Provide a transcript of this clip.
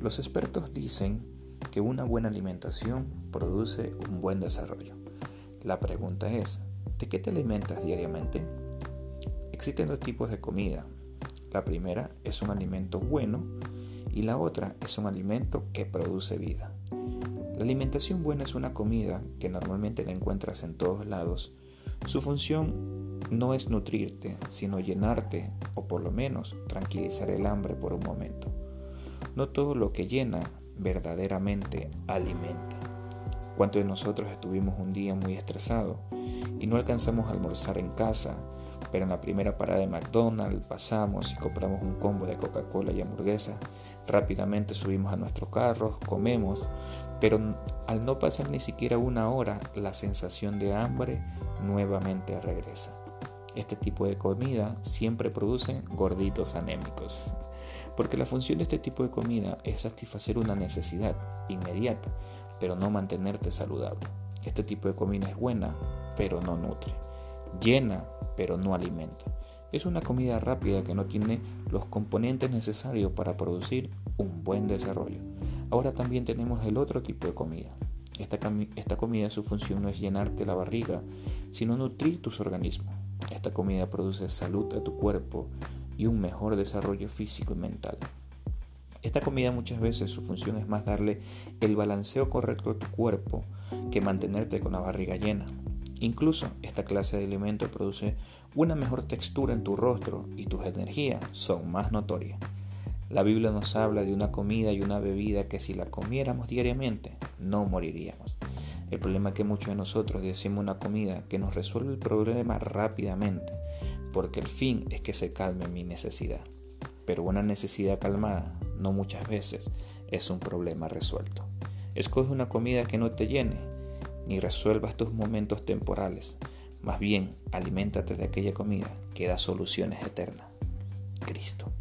Los expertos dicen que una buena alimentación produce un buen desarrollo. La pregunta es, ¿de qué te alimentas diariamente? Existen dos tipos de comida. La primera es un alimento bueno y la otra es un alimento que produce vida. La alimentación buena es una comida que normalmente la encuentras en todos lados. Su función no es nutrirte, sino llenarte o por lo menos tranquilizar el hambre por un momento. No todo lo que llena verdaderamente alimenta. ¿Cuántos de nosotros estuvimos un día muy estresados y no alcanzamos a almorzar en casa pero en la primera parada de McDonald's pasamos y compramos un combo de Coca-Cola y hamburguesa. Rápidamente subimos a nuestros carros, comemos, pero al no pasar ni siquiera una hora, la sensación de hambre nuevamente regresa. Este tipo de comida siempre produce gorditos anémicos, porque la función de este tipo de comida es satisfacer una necesidad inmediata, pero no mantenerte saludable. Este tipo de comida es buena, pero no nutre. Llena, pero no alimenta. Es una comida rápida que no tiene los componentes necesarios para producir un buen desarrollo. Ahora también tenemos el otro tipo de comida. Esta, comida su función no es llenarte la barriga, sino nutrir tus organismos. Esta comida produce salud a tu cuerpo y un mejor desarrollo físico y mental. Esta comida muchas veces su función es más darle el balanceo correcto a tu cuerpo que mantenerte con la barriga llena. Incluso esta clase de alimento produce una mejor textura en tu rostro y tus energías son más notorias. La Biblia nos habla de una comida y una bebida que si la comiéramos diariamente no moriríamos. El problema es que muchos de nosotros decimos una comida que nos resuelve el problema rápidamente, porque el fin es que se calme mi necesidad. Pero una necesidad calmada no muchas veces es un problema resuelto. Escoge una comida que no te llene ni resuelvas tus momentos temporales. Más bien, aliméntate de aquella comida que da soluciones eternas. Cristo.